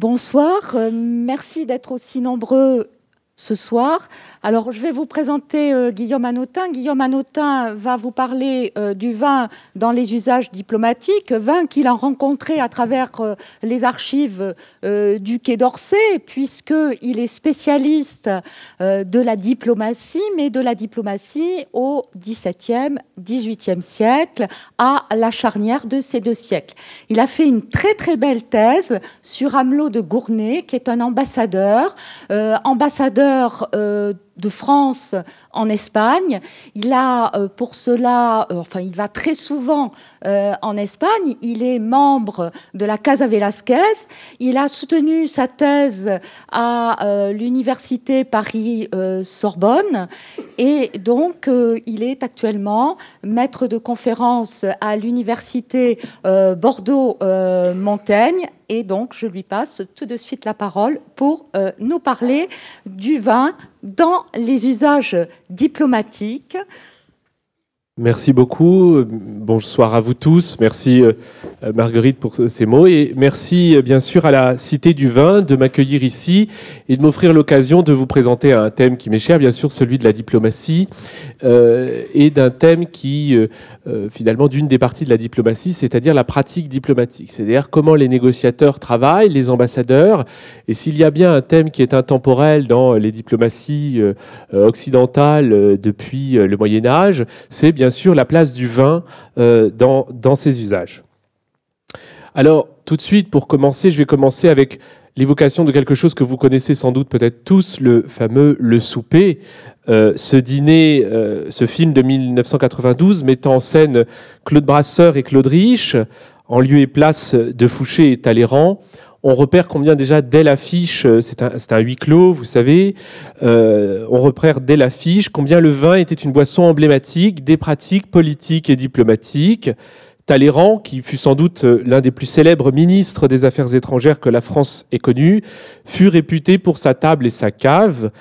Bonsoir, euh, merci d'être aussi nombreux ce soir. Alors, je vais vous présenter euh, Guillaume Anotin. Guillaume Anotin va vous parler euh, du vin dans les usages diplomatiques, vin qu'il a rencontré à travers euh, les archives du Quai d'Orsay, puisqu'il est spécialiste de la diplomatie, mais de la diplomatie au XVIIe, XVIIIe siècle, à la charnière de ces deux siècles. Il a fait une très très belle thèse sur Amelot de Gournay, qui est un ambassadeur, ambassadeur euh, de France en Espagne. Il a euh, pour cela, euh, enfin, il va très souvent en Espagne. Il est membre de la Casa Velasquez. Il a soutenu sa thèse à l'université Paris-Sorbonne et donc il est actuellement maître de conférence à l'université Bordeaux-Montaigne et donc, je lui passe tout de suite la parole pour euh, nous parler du vin dans les usages diplomatiques. Merci beaucoup. Bonsoir à vous tous. Merci euh, Marguerite pour ces mots et merci euh, bien sûr à la Cité du Vin de m'accueillir ici et de m'offrir l'occasion de vous présenter un thème qui m'est cher, bien sûr celui de la diplomatie et d'un thème qui euh, finalement d'une des parties de la diplomatie, c'est-à-dire la pratique diplomatique, c'est-à-dire comment les négociateurs travaillent, les ambassadeurs, et s'il y a bien un thème qui est intemporel dans les diplomaties euh, occidentales depuis le Moyen Âge, c'est bien sûr la place du vin euh, dans, dans usages. Alors, tout de suite, pour commencer, je vais commencer avec l'évocation de quelque chose que vous connaissez sans doute peut-être tous, le fameux Le Souper, euh, ce dîner, euh, ce film de 1992 mettant en scène Claude Brasseur et Claude Rich, en lieu et place de Fouché et Talleyrand. On repère combien déjà dès l'affiche, euh, c'est un, un, huis clos, vous savez, on repère dès l'affiche combien le vin était une boisson emblématique des pratiques politiques et diplomatiques. Talleyrand, qui fut sans doute l'un des plus célèbres ministres des Affaires étrangères que la France ait connu, fut réputé pour sa table et sa cave.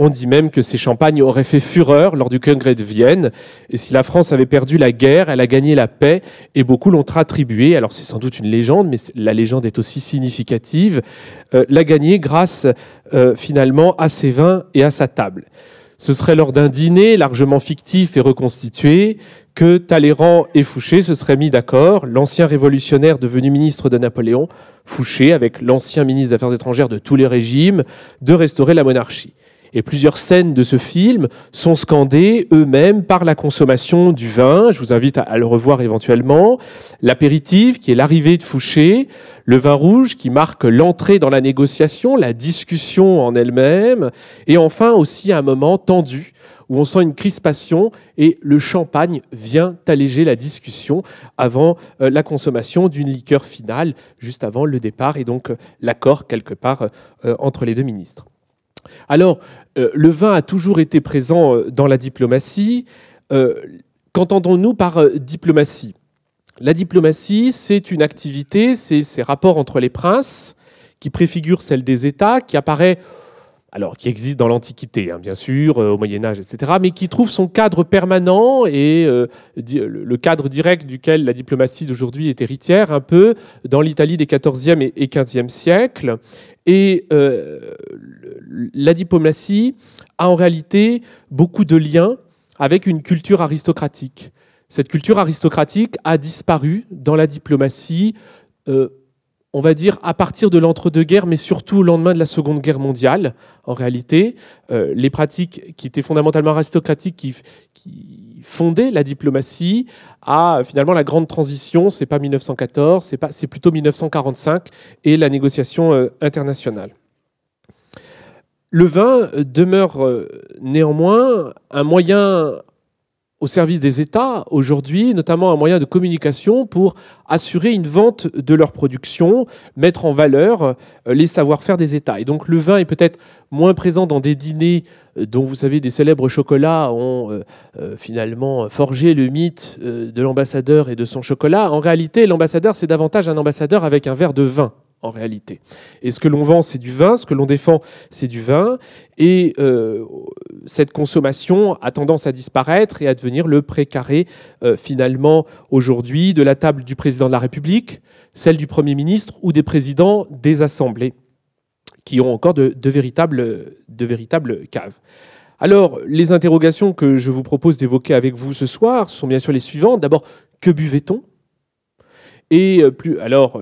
On dit même que ces champagnes auraient fait fureur lors du congrès de Vienne. Et si la France avait perdu la guerre, elle a gagné la paix et beaucoup l'ont attribué. Alors c'est sans doute une légende, mais la légende est aussi significative. Euh, l'a gagné grâce euh, finalement à ses vins et à sa table. Ce serait lors d'un dîner largement fictif et reconstitué que Talleyrand et Fouché se seraient mis d'accord, l'ancien révolutionnaire devenu ministre de Napoléon, Fouché, avec l'ancien ministre des Affaires étrangères de tous les régimes, de restaurer la monarchie. Et plusieurs scènes de ce film sont scandées eux-mêmes par la consommation du vin. Je vous invite à, le revoir éventuellement. L'apéritif, qui est l'arrivée de Fouché. Le vin rouge, qui marque l'entrée dans la négociation, la discussion en elle-même. Et enfin aussi un moment tendu où on sent une crispation et le champagne vient alléger la discussion avant euh, la consommation d'une liqueur finale, juste avant le départ et donc euh, l'accord quelque part euh, entre les deux ministres. Alors, euh, le vin a toujours été présent euh, dans la diplomatie. Euh, qu'entendons-nous par diplomatie? La diplomatie, c'est une activité, c'est ces rapports entre les princes qui préfigurent celle des États, qui apparaît alors qui existe dans l'Antiquité, hein, bien sûr, au Moyen Âge, etc., mais qui trouve son cadre permanent et le cadre direct duquel la diplomatie d'aujourd'hui est héritière, un peu dans l'Italie des XIVe et XVe siècles, et euh, la diplomatie a en réalité beaucoup de liens avec une culture aristocratique. Cette culture aristocratique a disparu dans la diplomatie, euh, on va dire, à partir de l'entre-deux-guerres, mais surtout au lendemain de la Seconde Guerre mondiale. En réalité, euh, les pratiques qui étaient fondamentalement aristocratiques, qui, fondaient la diplomatie, à finalement la grande transition, c'est pas 1914, c'est pas, c'est plutôt 1945 et la négociation euh, internationale. Le vin demeure euh, néanmoins un moyen au service des États aujourd'hui, notamment un moyen de communication pour assurer une vente de leur production, mettre en valeur euh, les savoir-faire des États. Et donc le vin est peut-être moins présent dans des dîners euh, dont vous savez des célèbres chocolats ont euh, finalement forgé le mythe de l'ambassadeur et de son chocolat. En réalité, l'ambassadeur, c'est davantage un ambassadeur avec un verre de vin en réalité. Et ce que l'on vend, c'est du vin, ce que l'on défend, c'est du vin. Et euh, cette consommation a tendance à disparaître et à devenir le précaré, euh, finalement, aujourd'hui, de la table du président de la République, celle du Premier ministre ou des présidents des assemblées qui ont encore de, véritables, de véritables caves. Alors, les interrogations que je vous propose d'évoquer avec vous ce soir sont bien sûr les suivantes. D'abord, que buvait-on? Et euh, plus, alors,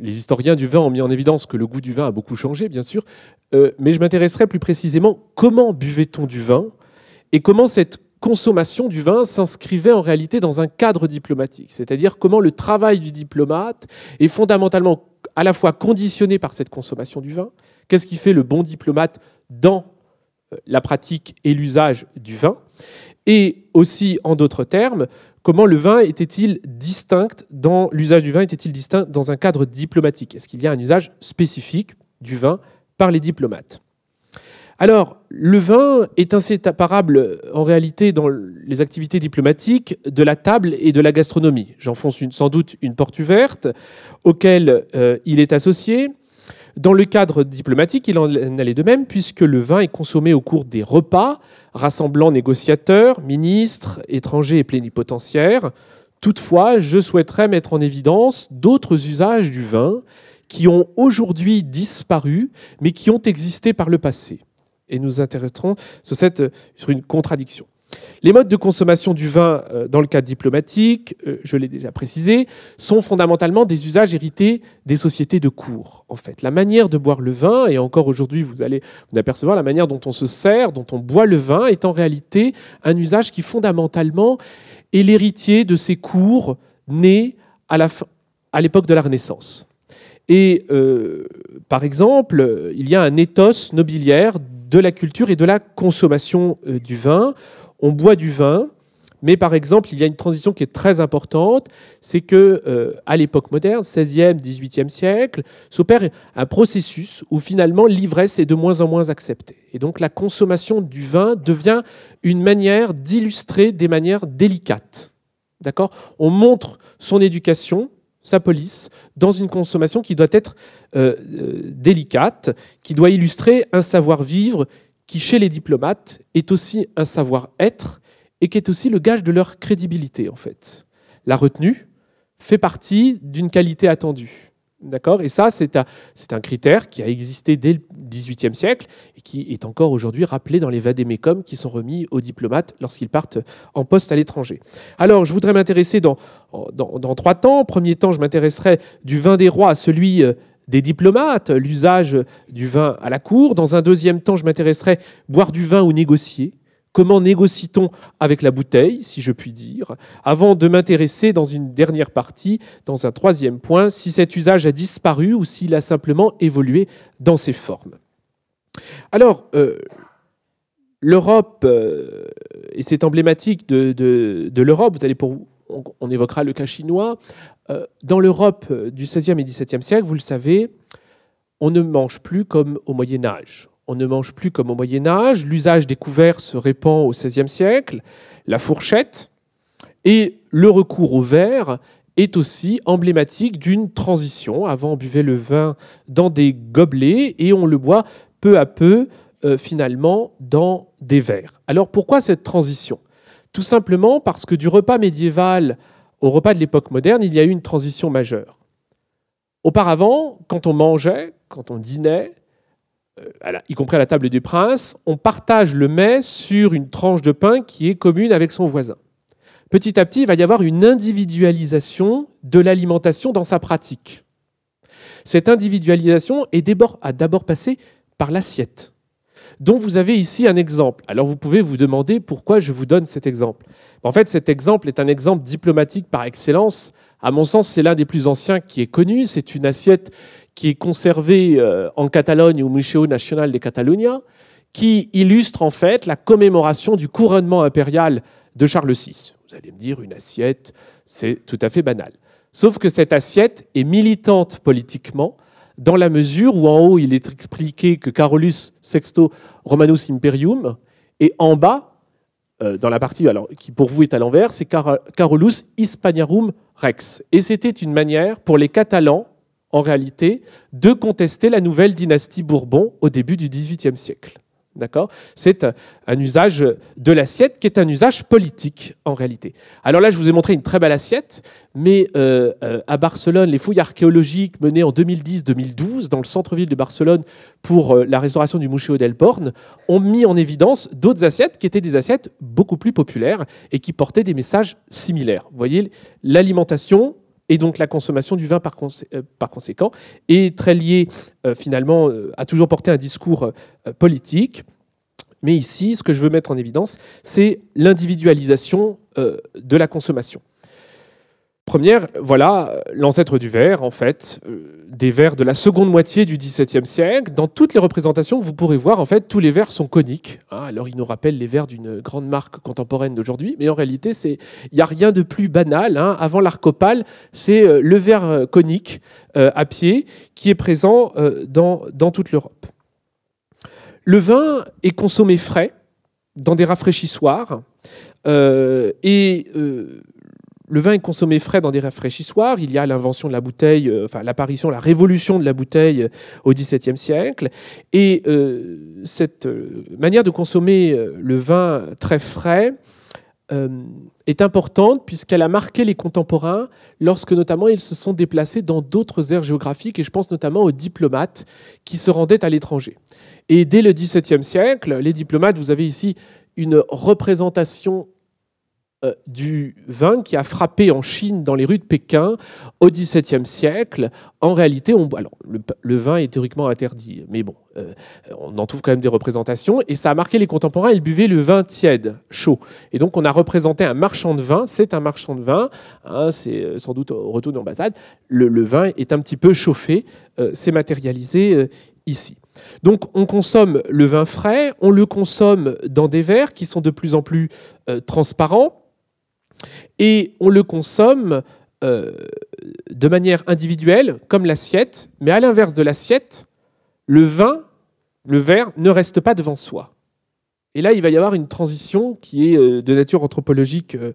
les historiens du vin ont mis en évidence que le goût du vin a beaucoup changé, bien sûr, euh, mais je m'intéresserai plus précisément comment buvait-on du vin et comment cette consommation du vin s'inscrivait en réalité dans un cadre diplomatique, c'est-à-dire comment le travail du diplomate est fondamentalement à la fois conditionné par cette consommation du vin, qu'est-ce qui fait le bon diplomate dans la pratique et l'usage du vin, et aussi, en d'autres termes, comment le vin était-il distinct dans l'usage du vin était-il distinct dans un cadre diplomatique? Est-ce qu'il y a un usage spécifique du vin par les diplomates? Alors, le vin est inséparable en réalité dans les activités diplomatiques de la table et de la gastronomie. J'enfonce sans doute une porte ouverte auquel euh, il est associé. Dans le cadre diplomatique, il en allait de même, puisque le vin est consommé au cours des repas, rassemblant négociateurs, ministres, étrangers et plénipotentiaires. Toutefois, je souhaiterais mettre en évidence d'autres usages du vin qui ont aujourd'hui disparu, mais qui ont existé par le passé. Et nous intéresserons sur, cette, sur une contradiction. Les modes de consommation du vin euh, dans le cadre diplomatique, euh, je l'ai déjà précisé, sont fondamentalement des usages hérités des sociétés de cour. En fait, la manière de boire le vin, et encore aujourd'hui vous allez vous apercevoir la manière dont on se sert, dont on boit le vin, est en réalité un usage qui fondamentalement est l'héritier de ces cours nés à l'époque de la Renaissance. Et euh, par exemple, il y a un éthos nobiliaire de la culture et de la consommation du vin on boit du vin, mais par exemple, il y a une transition qui est très importante, c'est que euh, à l'époque moderne, 16e, 18e siècle, s'opère un processus où finalement l'ivresse est de moins en moins acceptée. Et donc la consommation du vin devient une manière d'illustrer des manières délicates. D'accord? On montre son éducation, sa police, dans une consommation qui doit être euh, euh, délicate, qui doit illustrer un savoir-vivre qui, chez les diplomates, est aussi un savoir-être et qui est aussi le gage de leur crédibilité, en fait. La retenue fait partie d'une qualité attendue. D'accord? Et ça, c'est un, critère qui a existé dès le XVIIIe siècle et qui est encore aujourd'hui rappelé dans les vadémécums qui sont remis aux diplomates lorsqu'ils partent en poste à l'étranger. Alors, je voudrais m'intéresser dans, dans, dans, trois temps. Premier temps, je m'intéresserai du vin des rois à celui euh, des diplomates, l'usage du vin à la cour. Dans un deuxième temps, je m'intéresserai boire du vin ou négocier. Comment négocie-t-on avec la bouteille, si je puis dire, avant de m'intéresser dans une dernière partie, dans un troisième point, si cet usage a disparu ou s'il a simplement évolué dans ses formes. Alors, euh, l'Europe, euh, et c'est emblématique de, l'Europe, vous allez pour, on, évoquera le cas chinois, euh, dans l'Europe euh, du XVIe et XVIIe siècle, vous le savez, on ne mange plus comme au Moyen Âge. On ne mange plus comme au Moyen Âge. L'usage des couverts se répand au XVIe siècle. La fourchette et le recours au verre est aussi emblématique d'une transition. Avant, on buvait le vin dans des gobelets et on le boit peu à peu, euh, finalement, dans des verres. Alors pourquoi cette transition? Tout simplement parce que du repas médiéval au repas de l'époque moderne, il y a eu une transition majeure. Auparavant, quand on mangeait, quand on dînait, euh, y compris à la table du prince, on partage le mets sur une tranche de pain qui est commune avec son voisin. Petit à petit, il va y avoir une individualisation de l'alimentation dans sa pratique. Cette individualisation a d'abord passé par l'assiette, dont vous avez ici un exemple. Alors vous pouvez vous demander pourquoi je vous donne cet exemple. En fait, cet exemple est un exemple diplomatique par excellence. À mon sens, c'est l'un des plus anciens qui est connu. C'est une assiette qui est conservée euh, en Catalogne au Museo Nacional de Catalunya, qui illustre en fait la commémoration du couronnement impérial de Charles VI. Vous allez me dire, une assiette, c'est tout à fait banal. Sauf que cette assiette est militante politiquement, dans la mesure où en haut, il est expliqué que Carolus Sexto Romanus Imperium, et en bas, euh, dans la partie qui pour vous est à l'envers, c'est Carolus Hispaniarum Rex. Et c'était une manière pour les Catalans, en réalité, de contester la nouvelle dynastie Bourbon au début du XVIIIe siècle. D'accord? C'est un usage de l'assiette qui est un usage politique en réalité. Alors là, je vous ai montré une très belle assiette, mais euh, euh, à Barcelone, les fouilles archéologiques menées en 2010-2012 dans le centre-ville de Barcelone pour euh, la restauration du Museo del Born ont mis en évidence d'autres assiettes qui étaient des assiettes beaucoup plus populaires et qui portaient des messages similaires. Vous voyez, l'alimentation, et donc la consommation du vin par, conséquent est très liée finalement à toujours porter un discours politique. Mais ici, ce que je veux mettre en évidence, c'est l'individualisation de la consommation. Première, voilà l'ancêtre du verre, en fait, euh, des verres de la seconde moitié du XVIIe siècle. Dans toutes les représentations vous pourrez voir, en fait, tous les verres sont coniques. Hein. alors, ils nous rappellent les verres d'une grande marque contemporaine d'aujourd'hui, mais en réalité, il n'y a rien de plus banal. Hein. Avant l'arcopale, c'est euh, le verre euh, conique à pied qui est présent dans, dans toute l'Europe. Le vin est consommé frais dans des rafraîchissoirs. et le vin est consommé frais dans des rafraîchissoirs. Il y a l'invention de la bouteille, euh, enfin l'apparition, la révolution de la bouteille euh, au XVIIe siècle. Et euh, cette manière de consommer le vin très frais est importante puisqu'elle a marqué les contemporains lorsque notamment ils se sont déplacés dans d'autres aires géographiques. Et je pense notamment aux diplomates qui se rendaient à l'étranger. Et dès le XVIIe siècle, les diplomates, vous avez ici une représentation du vin qui a frappé en Chine dans les rues de Pékin au XVIIe siècle. En réalité, on, le, vin est théoriquement interdit, mais bon, euh, on en trouve quand même des représentations, et ça a marqué les contemporains, ils buvaient le vin tiède, chaud. Et donc on a représenté un marchand de vin, c'est un marchand de vin, hein, c'est euh, sans doute au retour d'ambassade, le, le, vin est un petit peu chauffé, c'est matérialisé ici. Donc on consomme le vin frais, on le consomme dans des verres qui sont de plus en plus transparents, et on le consomme euh, de manière individuelle, comme l'assiette, mais à l'inverse de l'assiette, le vin, le verre, ne reste pas devant soi. Et là, il va y avoir une transition qui est euh, de nature anthropologique euh,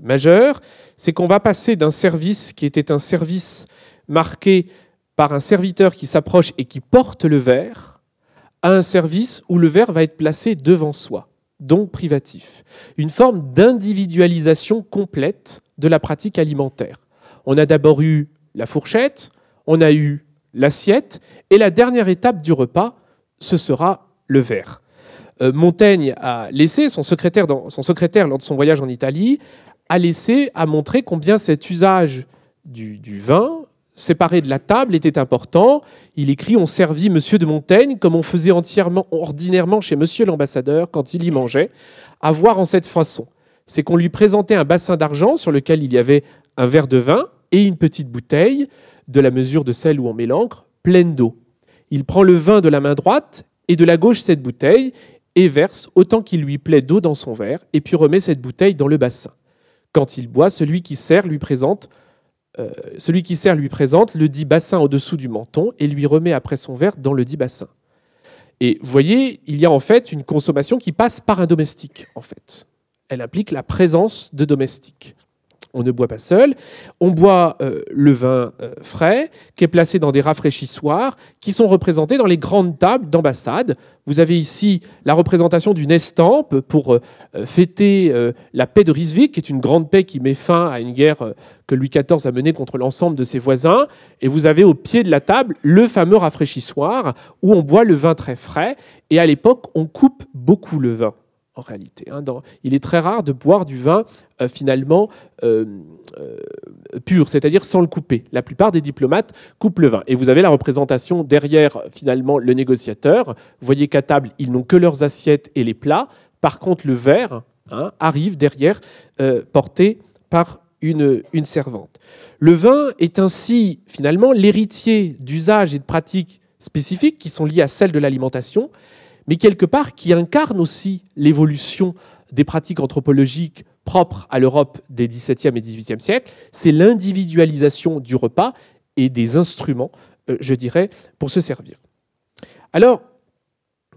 majeure, c'est qu'on va passer d'un service qui était un service marqué par un serviteur qui s'approche et qui porte le verre, à un service où le verre va être placé devant soi donc privatif. Une forme d'individualisation complète de la pratique alimentaire. On a d'abord eu la fourchette, on a eu l'assiette, et la dernière étape du repas, ce sera le verre. Euh, Montaigne a laissé, son secrétaire, son secrétaire lors de son voyage en Italie, a laissé, a montré combien cet usage du vin séparé de la table était important. Il écrit On servit Monsieur de Montaigne comme on faisait entièrement, ordinairement chez Monsieur l'ambassadeur quand il y mangeait, à voir en cette façon. C'est qu'on lui présentait un bassin d'argent sur lequel il y avait un verre de vin et une petite bouteille, de la mesure de celle où on met l'encre, pleine d'eau. Il prend le vin de la main droite et de la gauche cette bouteille et verse autant qu'il lui plaît d'eau dans son verre et puis remet cette bouteille dans le bassin. Quand il boit, celui qui sert lui présente euh, celui qui sert lui présente le dit bassin au-dessous du menton et lui remet après son verre dans le dit bassin. Et vous voyez, il y a en fait une consommation qui passe par un domestique, en fait. Elle implique la présence de domestiques on ne boit pas seul. On boit euh, le vin euh, frais qui est placé dans des rafraîchissoirs qui sont représentés dans les grandes tables d'ambassade. Vous avez ici la représentation d'une estampe pour euh, fêter la paix de Ryswick, qui est une grande paix qui met fin à une guerre que Louis XIV a menée contre l'ensemble de ses voisins. Et vous avez au pied de la table le fameux rafraîchissoir où on boit le vin très frais. Et à l'époque, on coupe beaucoup le vin en réalité. Hein, il est très rare de boire du vin euh, finalement euh, euh, pur, c'est-à-dire sans le couper. La plupart des diplomates coupent le vin. Et vous avez la représentation derrière finalement le négociateur. Vous voyez qu'à table, ils n'ont que leurs assiettes et les plats. Par contre, le verre hein, arrive derrière, porté par une, une servante. Le vin est ainsi finalement l'héritier d'usages et de pratiques spécifiques qui sont liés à celles de l'alimentation, mais quelque part qui incarne aussi l'évolution des pratiques anthropologiques propres à l'Europe des XVIIe et XVIIIe siècles, c'est l'individualisation du repas et des instruments, euh, je dirais, pour se servir. Alors,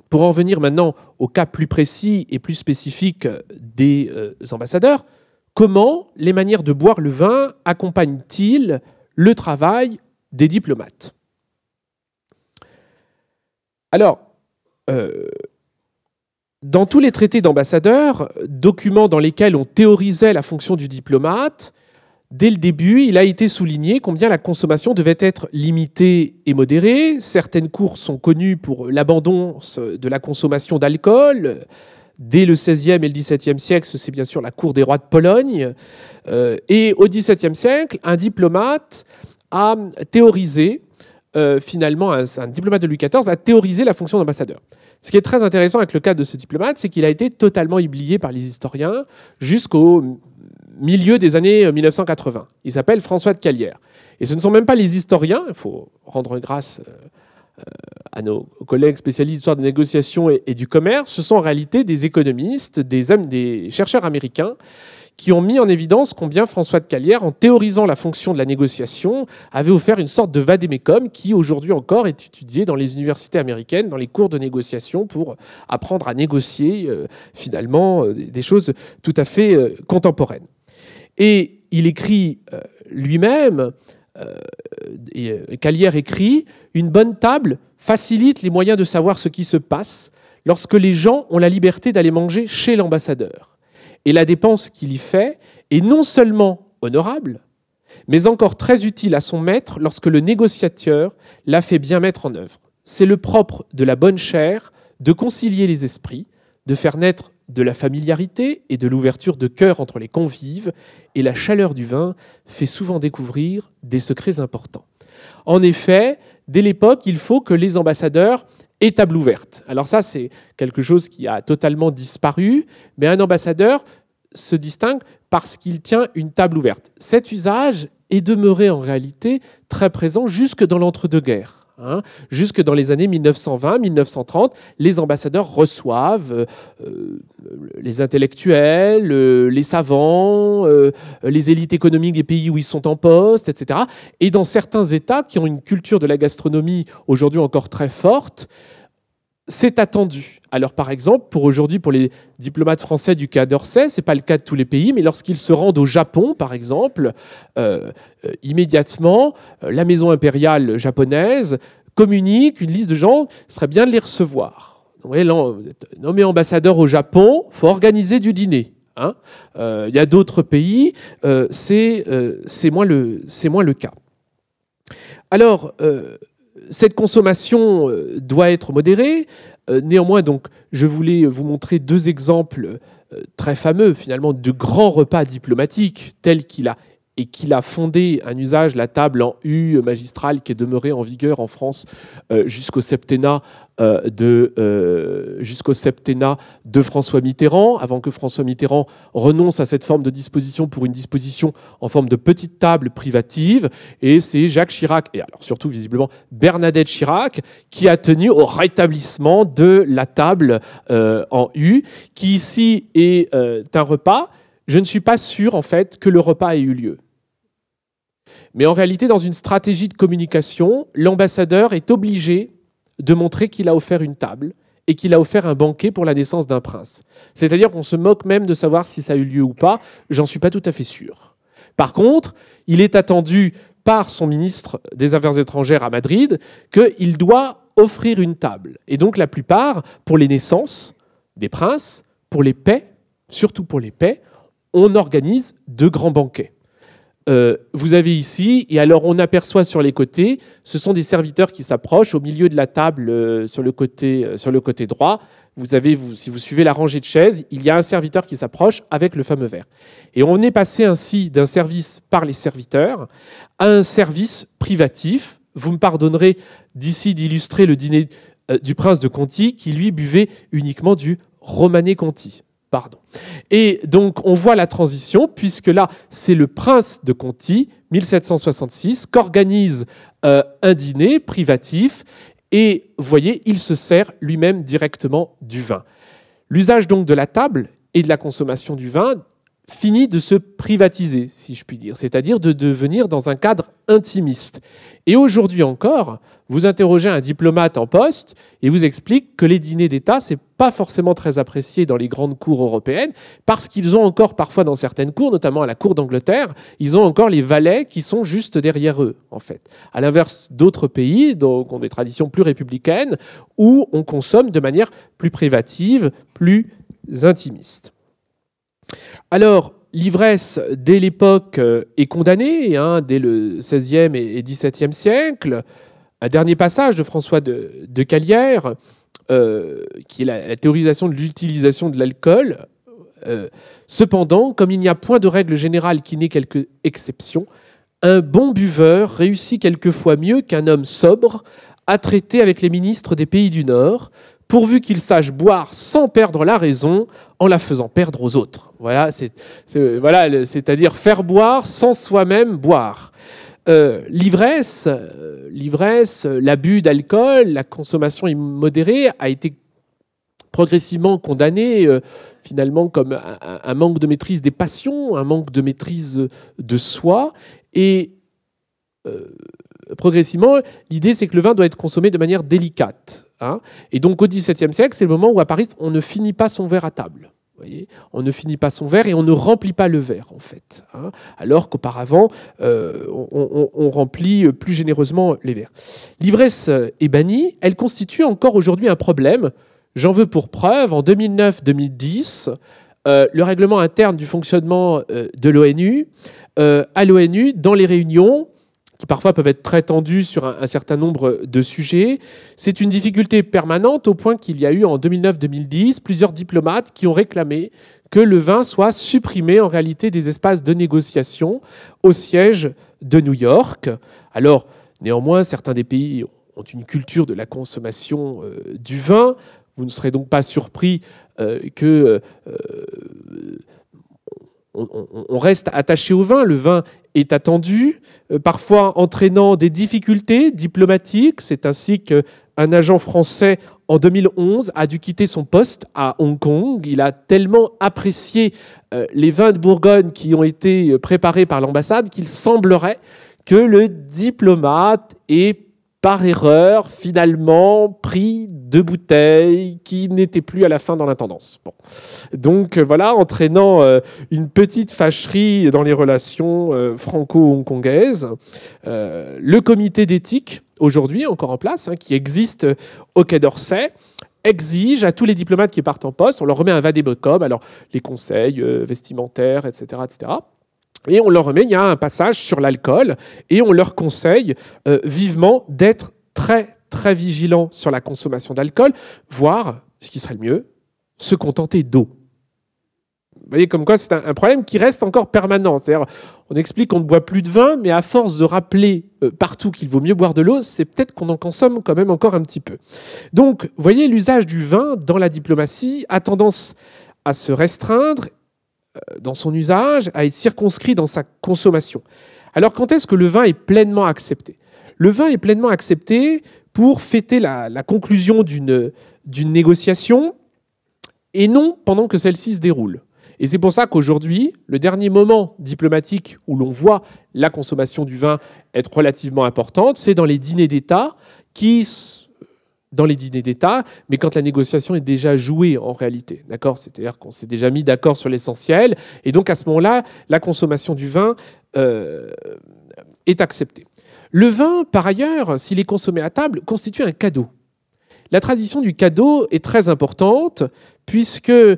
pour en venir maintenant au cas plus précis et plus spécifique des euh, ambassadeurs, comment les manières de boire le vin accompagnent-ils le travail des diplomates? Alors, euh, dans tous les traités d'ambassadeurs, documents dans lesquels on théorisait la fonction du diplomate, dès le début, il a été souligné combien la consommation devait être limitée et modérée. Certaines cours sont connues pour l'abandon de la consommation d'alcool. Dès le XVIe et le XVIIe siècle, c'est bien sûr la cour des rois de Pologne. Euh, et au XVIIe siècle, un diplomate a théorisé, euh, finalement, un, diplomate de Louis XIV a théorisé la fonction d'ambassadeur. Ce qui est très intéressant avec le cas de ce diplomate, c'est qu'il a été totalement oublié par les historiens jusqu'au milieu des années 1980. Il s'appelle François de Calière. Et ce ne sont même pas les historiens, il faut rendre grâce euh, à nos collègues spécialistes d'histoire de négociation et, du commerce, ce sont en réalité des économistes, des, des chercheurs américains qui ont mis en évidence combien François de Calière, en théorisant la fonction de la négociation, avait offert une sorte de vadémécum qui, aujourd'hui encore, est étudié dans les universités américaines, dans les cours de négociation, pour apprendre à négocier, euh, finalement, euh, des choses tout à fait euh, contemporaines. Et il écrit lui-même, et Calière écrit, Une bonne table facilite les moyens de savoir ce qui se passe lorsque les gens ont la liberté d'aller manger chez l'ambassadeur et la dépense qu'il y fait est non seulement honorable, mais encore très utile à son maître lorsque le négociateur l'a fait bien mettre en œuvre. C'est le propre de la bonne chair de concilier les esprits, de faire naître de la familiarité et de l'ouverture de cœur entre les convives, et la chaleur du vin fait souvent découvrir des secrets importants. En effet, dès l'époque, il faut que les ambassadeurs et table ouverte. Alors ça, c'est quelque chose qui a totalement disparu, mais un ambassadeur se distingue parce qu'il tient une table ouverte. Cet usage est demeuré en réalité très présent jusque dans l'entre-deux-guerres. Hein. jusque dans les années 1920-1930, les ambassadeurs reçoivent euh, euh, les intellectuels, euh, les savants, les élites économiques des pays où ils sont en poste, etc. Et dans certains États qui ont une culture de la gastronomie aujourd'hui encore très forte, c'est attendu. Alors par exemple, pour aujourd'hui, pour les diplomates français du Quai d'Orsay, ce n'est pas le cas de tous les pays, mais lorsqu'ils se rendent au Japon, par exemple, euh, euh, immédiatement, euh, la maison impériale japonaise communique une liste de gens, ce serait bien de les recevoir. vous êtes nommé ambassadeur au Japon, faut organiser du dîner. Hein. Il y a d'autres pays, c'est moins, moins, le cas. Alors, cette consommation euh, doit être modérée. Euh, néanmoins, donc, je voulais vous montrer deux exemples euh, très fameux, finalement, de grands repas diplomatiques tels qu'il a et qu'il a fondé un usage, la table en U magistrale qui est demeurée en vigueur en France euh, jusqu'au septennat, euh, de, euh, jusqu'au de François Mitterrand, avant que François Mitterrand renonce à cette forme de disposition pour une disposition en forme de petite table privative. Et c'est Jacques Chirac, et alors surtout visiblement Bernadette Chirac, qui a tenu au rétablissement de la table en U, qui ici est un repas je ne suis pas sûr en fait que le repas ait eu lieu. Mais en réalité, dans une stratégie de communication, l'ambassadeur est obligé de montrer qu'il a offert une table et qu'il a offert un banquet pour la naissance d'un prince. C'est-à-dire qu'on se moque même de savoir si ça a eu lieu ou pas, j'en suis pas tout à fait sûr. Par contre, il est attendu par son ministre des Affaires étrangères à Madrid qu'il doit offrir une table. Et donc la plupart, pour les naissances des princes, pour les paix, surtout pour les paix, on organise de grands banquets. Euh, vous avez ici, et alors on aperçoit sur les côtés, ce sont des serviteurs qui s'approchent au milieu de la table euh, sur, le côté, euh, sur le côté droit. Vous avez, si vous suivez la rangée de chaises, il y a un serviteur qui s'approche avec le fameux verre. Et on est passé ainsi d'un service par les serviteurs à un service privatif. Vous me pardonnerez d'ici d'illustrer le dîner du prince de Conti qui lui buvait uniquement du Romané Conti. Et donc on voit la transition, puisque là, c'est le prince de Conti, 1766, qu'organise euh, un dîner privatif, et vous voyez, il se sert lui-même directement du vin. L'usage donc de la table et de la consommation du vin finit de se privatiser, si je puis dire, c'est-à-dire de devenir dans un cadre intimiste. Et aujourd'hui encore, vous interrogez un diplomate en poste et vous explique que les dîners d'État, c'est pas forcément très apprécié dans les grandes cours européennes, parce qu'ils ont encore parfois dans certaines cours, notamment à la cour d'Angleterre, ils ont encore les valets qui sont juste derrière eux, en fait. À l'inverse d'autres pays, donc ont des traditions plus républicaines, où on consomme de manière plus privative, plus intimiste. Alors, l'ivresse, dès l'époque, euh, est condamnée, hein, dès le XVIe et XVIIe siècle. Un dernier passage de François de, Calière, euh, qui est la, théorisation de l'utilisation de l'alcool. Euh, cependant, comme il n'y a point de règle générale qui n'ait quelques exceptions, un bon buveur réussit quelquefois mieux qu'un homme sobre à traiter avec les ministres des pays du Nord, pourvu qu'il sache boire sans perdre la raison en la faisant perdre aux autres. Voilà, c'est, voilà, c'est-à-dire faire boire sans soi-même boire. Euh, l'ivresse, euh, l'ivresse, l'abus d'alcool, la consommation immodérée a été progressivement condamnée euh, finalement comme un, manque de maîtrise des passions, un manque de maîtrise de soi. Et progressivement, l'idée c'est que le vin doit être consommé de manière délicate. Hein. Et donc au XVIIe siècle, c'est le moment où à Paris, on ne finit pas son verre à table. Voyez on ne finit pas son verre et on ne remplit pas le verre, en fait. Hein. alors qu'auparavant, euh, on, remplit plus généreusement les verres. L'ivresse est bannie. Elle constitue encore aujourd'hui un problème. J'en veux pour preuve, en 2009-2010, euh, le règlement interne du fonctionnement euh, de l'ONU, à l'ONU, dans les réunions, parfois peuvent être très tendus sur un, certain nombre de sujets. C'est une difficulté permanente au point qu'il y a eu en 2009-2010 plusieurs diplomates qui ont réclamé que le vin soit supprimé en réalité des espaces de négociation au siège de New York. Alors, néanmoins, certains des pays ont une culture de la consommation euh, du vin. Vous ne serez donc pas surpris euh, que euh, on, reste attaché au vin. Le vin est attendu, euh, parfois entraînant des difficultés diplomatiques. C'est ainsi qu'un agent français en 2011 a dû quitter son poste à Hong Kong. Il a tellement apprécié euh, les vins de Bourgogne qui ont été préparés par l'ambassade qu'il semblerait que le diplomate ait par erreur, finalement, pris deux bouteilles qui n'étaient plus à la fin dans l'intendance. Bon. Donc euh, voilà, entraînant euh, une petite fâcherie dans les relations euh, franco-hongkongaises. le comité d'éthique, aujourd'hui encore en place, hein, qui existe au Quai d'Orsay, exige à tous les diplomates qui partent en poste, on leur remet un vademecum, alors les conseils vestimentaires, etc., etc., et on leur remet, il y a un passage sur l'alcool, et on leur conseille euh, vivement d'être très, très vigilants sur la consommation d'alcool, voire, ce qui serait le mieux, se contenter d'eau. Vous voyez, comme quoi c'est un, problème qui reste encore permanent. C'est-à-dire, on explique qu'on ne boit plus de vin, mais à force de rappeler euh, partout qu'il vaut mieux boire de l'eau, c'est peut-être qu'on en consomme quand même encore un petit peu. Donc, vous voyez, l'usage du vin dans la diplomatie a tendance à se restreindre dans son usage, à être circonscrit dans sa consommation. Alors quand est-ce que le vin est pleinement accepté? Le vin est pleinement accepté pour fêter la, conclusion d'une négociation et non pendant que celle-ci se déroule. Et c'est pour ça qu'aujourd'hui, le dernier moment diplomatique où l'on voit la consommation du vin être relativement importante, c'est dans les dîners d'État qui dans les dîners d'État, mais quand la négociation est déjà jouée en réalité. D'accord? C'est-à-dire qu'on s'est déjà mis d'accord sur l'essentiel. Et donc à ce moment-là, la consommation du vin euh, est acceptée. Le vin, par ailleurs, s'il est consommé à table, constitue un cadeau. La tradition du cadeau est très importante puisque euh,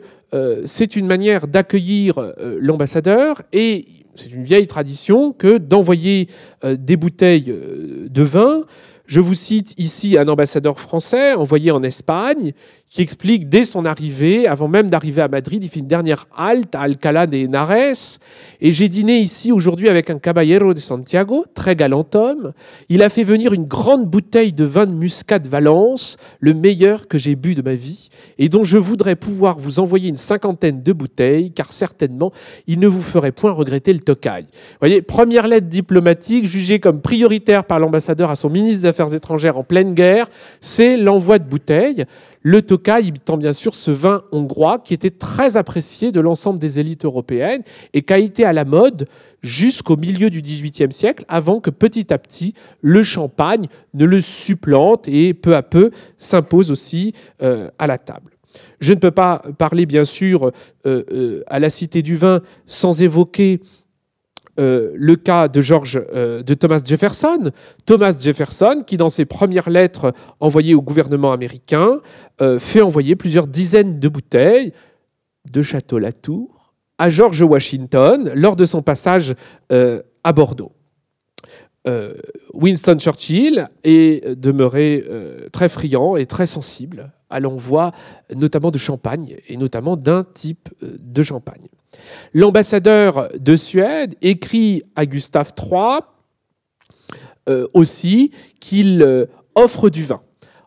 c'est une manière d'accueillir euh, l'ambassadeur et c'est une vieille tradition que d'envoyer des bouteilles de vin je vous cite ici un ambassadeur français envoyé en Espagne qui explique dès son arrivée, avant même d'arriver à Madrid, il fait une dernière halte à Alcalá de Henares. Et j'ai dîné ici aujourd'hui avec un caballero de Santiago, très galant homme. Il a fait venir une grande bouteille de vin de muscat Valence, le meilleur que j'ai bu de ma vie, et dont je voudrais pouvoir vous envoyer une cinquantaine de bouteilles, car certainement il ne vous ferait point regretter le tocaille. Voyez, première lettre diplomatique jugée comme prioritaire par l'ambassadeur à son ministre des Affaires étrangères en pleine guerre, c'est l'envoi de bouteilles. Le Toka imitant bien sûr ce vin hongrois qui était très apprécié de l'ensemble des élites européennes et qui a été à la mode jusqu'au milieu du XVIIIe siècle, avant que petit à petit le champagne ne le supplante et peu à peu s'impose aussi euh, à la table. Je ne peux pas parler bien sûr euh, euh, à la Cité du Vin sans évoquer euh, le cas de George, euh, de Thomas Jefferson. Thomas Jefferson, qui dans ses premières lettres envoyées au gouvernement américain, euh, fait envoyer plusieurs dizaines de bouteilles de Château Latour à George Washington lors de son passage à Bordeaux. Winston Churchill est demeuré très friand et très sensible à l'envoi notamment de champagne et notamment d'un type de champagne. L'ambassadeur de Suède écrit à Gustave III euh, aussi qu'il euh, offre du vin.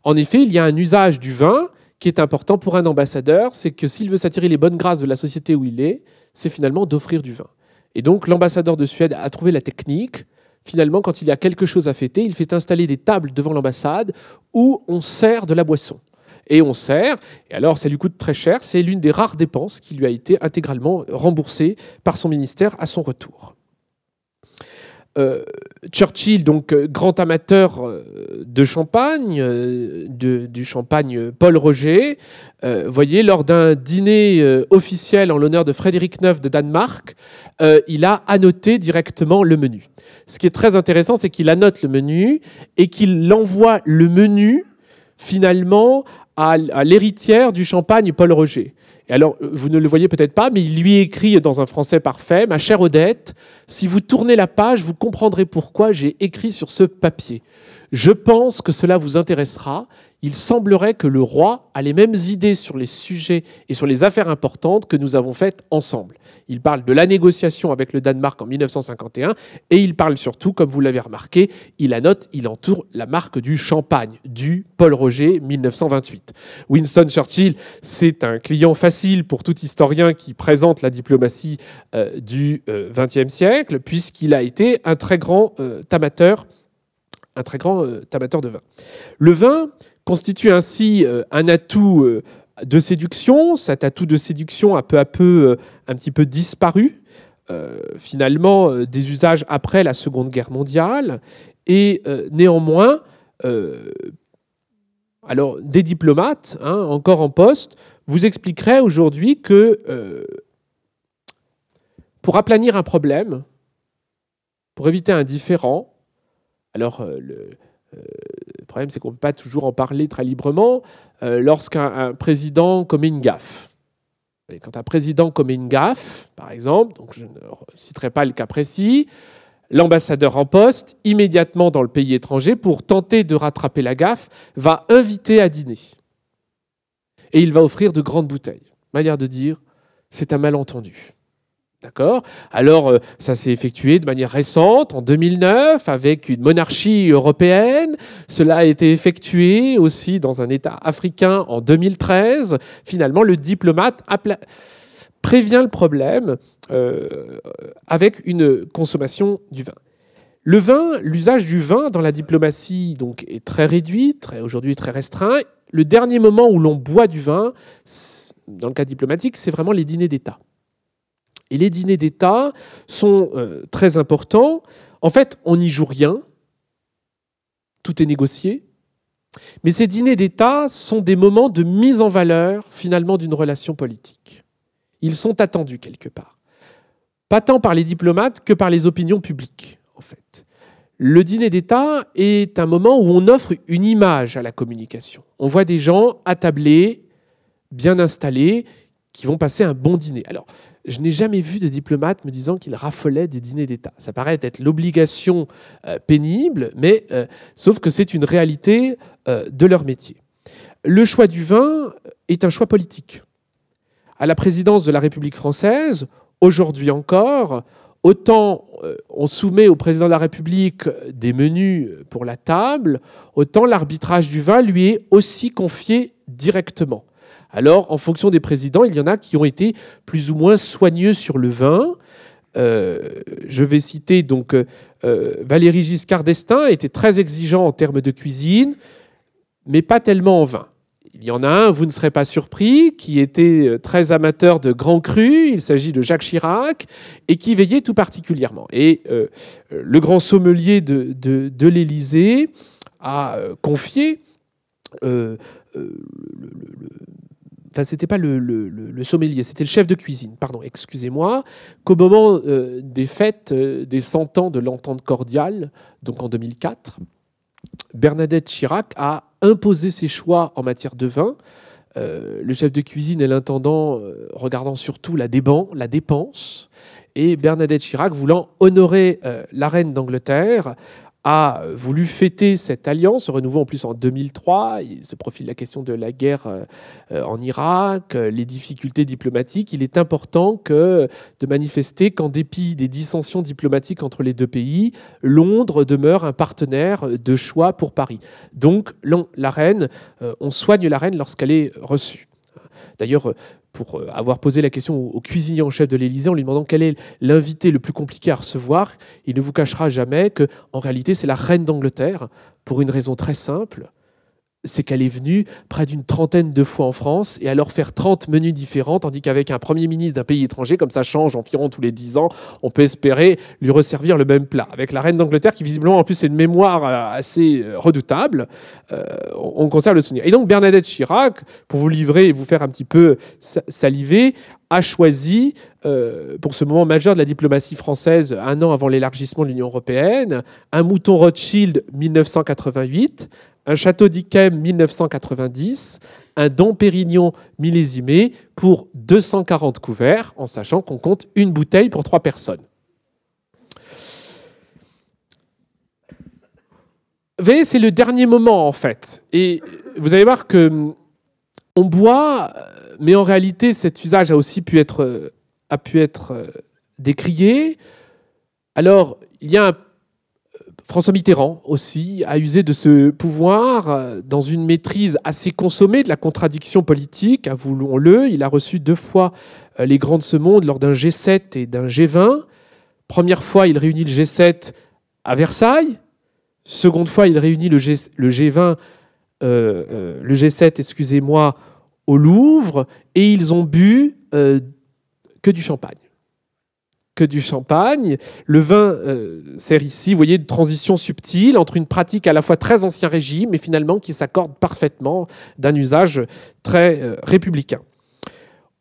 En effet, il y a un usage du vin qui est important pour un ambassadeur, c'est que s'il veut s'attirer les bonnes grâces de la société où il est, c'est finalement d'offrir du vin. Et donc l'ambassadeur de Suède a trouvé la technique. Finalement, quand il y a quelque chose à fêter, il fait installer des tables devant l'ambassade où on sert de la boisson et on sert. Et alors, ça lui coûte très cher. C'est l'une des rares dépenses qui lui a été intégralement remboursée par son ministère à son retour. Euh, Churchill, donc euh, grand amateur euh, de champagne, du champagne Paul Roger, voyez, lors d'un dîner officiel en l'honneur de Frédéric IX de Danemark, il a annoté directement le menu. Ce qui est très intéressant, c'est qu'il annote le menu et qu'il envoie le menu finalement à, l'héritière du champagne, Paul Roger. Et alors, vous ne le voyez peut-être pas, mais il lui écrit dans un français parfait Ma chère Odette, si vous tournez la page, vous comprendrez pourquoi j'ai écrit sur ce papier. Je pense que cela vous intéressera il semblerait que le roi a les mêmes idées sur les sujets et sur les affaires importantes que nous avons faites ensemble. Il parle de la négociation avec le Danemark en 1951 et il parle surtout, comme vous l'avez remarqué, il annote, il entoure la marque du champagne, du Paul Roger 1928. Winston Churchill, c'est un client facile pour tout historien qui présente la diplomatie euh, du XXe euh, siècle, puisqu'il a été un très grand euh, amateur un très grand amateur de vin. Le vin, constitue ainsi euh, un atout euh, de séduction. Cet atout de séduction a peu à peu euh, un petit peu disparu, finalement, des usages après la Seconde Guerre mondiale. Et néanmoins, alors des diplomates, hein, encore en poste, vous expliqueraient aujourd'hui que pour aplanir un problème, pour éviter un différent, alors le, le problème, c'est qu'on ne peut pas toujours en parler très librement euh, lorsqu'un président commet une gaffe. Quand un président commet une gaffe, par exemple, donc je ne citerai pas le cas précis, l'ambassadeur en poste, immédiatement dans le pays étranger, pour tenter de rattraper la gaffe, va inviter à dîner. Et il va offrir de grandes bouteilles. Manière de dire, c'est un malentendu. D'accord? Alors, euh, ça s'est effectué de manière récente, en 2009, avec une monarchie européenne. Cela a été effectué aussi dans un État africain en 2013. Finalement, le diplomate prévient le problème euh, avec une consommation du vin. Le vin, l'usage du vin dans la diplomatie donc, est très réduit, très, aujourd'hui très restreint. Le dernier moment où l'on boit du vin, dans le cas diplomatique, c'est vraiment les dîners d'État. Et les dîners d'État sont euh, très importants. En fait, on n'y joue rien. Tout est négocié. Mais ces dîners d'État sont des moments de mise en valeur, finalement, d'une relation politique. Ils sont attendus quelque part. Pas tant par les diplomates que par les opinions publiques, en fait. Le dîner d'État est un moment où on offre une image à la communication. On voit des gens attablés, bien installés, qui vont passer un bon dîner. Alors, je n'ai jamais vu de diplomate me disant qu'il raffolait des dîners d'État. Ça paraît être l'obligation euh, pénible, mais euh, sauf que c'est une réalité euh, de leur métier. Le choix du vin est un choix politique. À la présidence de la République française, aujourd'hui encore, autant on soumet au président de la République des menus pour la table, autant l'arbitrage du vin lui est aussi confié directement. Alors, en fonction des présidents, il y en a qui ont été plus ou moins soigneux sur le vin. Euh, je vais citer donc euh, euh, Valéry Giscard d'Estaing était très exigeant en termes de cuisine, mais pas tellement en vin. Il y en a un, vous ne serez pas surpris, qui était très amateur de grands crus. Il s'agit de Jacques Chirac et qui veillait tout particulièrement. Et le grand sommelier de, de, l'Élysée a confié enfin c'était pas le, sommelier, c'était le chef de cuisine, pardon, excusez-moi, qu'au moment euh, des fêtes euh, des 100 ans de l'entente cordiale, donc en 2004, Bernadette Chirac a imposé ses choix en matière de vin. Euh, le chef de cuisine et l'intendant regardant surtout la, la dépense, et Bernadette Chirac voulant honorer la reine d'Angleterre a voulu fêter cette alliance, se renouveau en plus en 2003. Il se profile la question de la guerre euh, euh, en Irak, euh, les difficultés diplomatiques. Il est important de manifester qu'en dépit des dissensions diplomatiques entre les deux pays, Londres demeure un partenaire de choix pour Paris. Donc, la reine, on soigne la reine lorsqu'elle est reçue. D'ailleurs, pour euh, avoir posé la question au cuisinier en chef de l'Élysée en lui demandant quel est l'invité le plus compliqué à recevoir, il ne vous cachera jamais que en réalité c'est la reine d'Angleterre pour une raison très simple, c'est qu'elle est venue près d'une trentaine de fois en France et alors faire 30 menus différents, tandis qu'avec un Premier ministre d'un pays étranger, comme ça change environ tous les 10 ans, on peut espérer lui resservir le même plat. Avec la reine d'Angleterre, qui visiblement en plus est une mémoire euh, assez euh, redoutable, euh, on conserve le souvenir. Et donc Bernadette Chirac, pour vous livrer et vous faire un petit peu saliver, a choisi, pour ce moment majeur de la diplomatie française, un an avant l'élargissement de l'Union européenne, un mouton Rothschild 1988, un château d'Yquem 1990, un Dom Pérignon millésimé pour 240 couverts, en sachant qu'on compte une bouteille pour trois personnes. Vous voyez, c'est le dernier moment en fait. Et vous allez voir que on boit, mais en réalité, cet usage a aussi pu être, pu être euh, décrié. Alors, il y a un François Mitterrand aussi a usé de ce pouvoir euh, dans une maîtrise assez consommée de la contradiction politique, avouons-le. Il a reçu deux fois euh, les grands de ce monde lors d'un G7 et d'un G20. Première fois, il réunit le G7 à Versailles. Seconde fois, il réunit le, G, 20 euh, le G7, excusez-moi, au Louvre. Et ils ont bu que du champagne que du champagne. Le vin euh, sert ici, vous voyez, une transition subtile entre une pratique à la fois très ancien régime et finalement qui s'accorde parfaitement d'un usage très euh, républicain.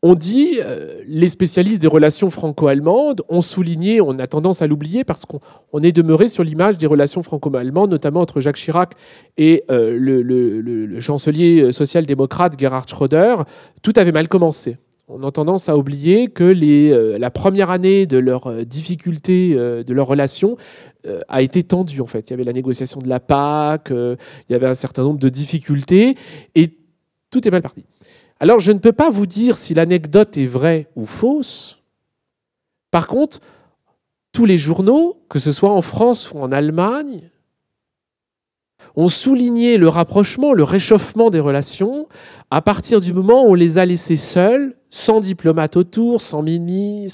On dit, euh, les spécialistes des relations franco-allemandes ont souligné, on a tendance à l'oublier parce qu'on est demeuré sur l'image des relations franco-allemandes, notamment entre Jacques Chirac et le, le chancelier social-démocrate Gerhard Schröder. Tout avait mal commencé on a tendance à oublier que euh, la première année de leur euh, difficulté, euh, de leur relation, a été tendue en fait. Il y avait la négociation de la PAC, il y avait un certain nombre de difficultés, et tout est mal parti. Alors je ne peux pas vous dire si l'anecdote est vraie ou fausse. Par contre, tous les journaux, que ce soit en France ou en Allemagne, ont souligné le rapprochement, le réchauffement des relations à partir du moment où on les a laissés seuls sans diplomate autour, sans mini,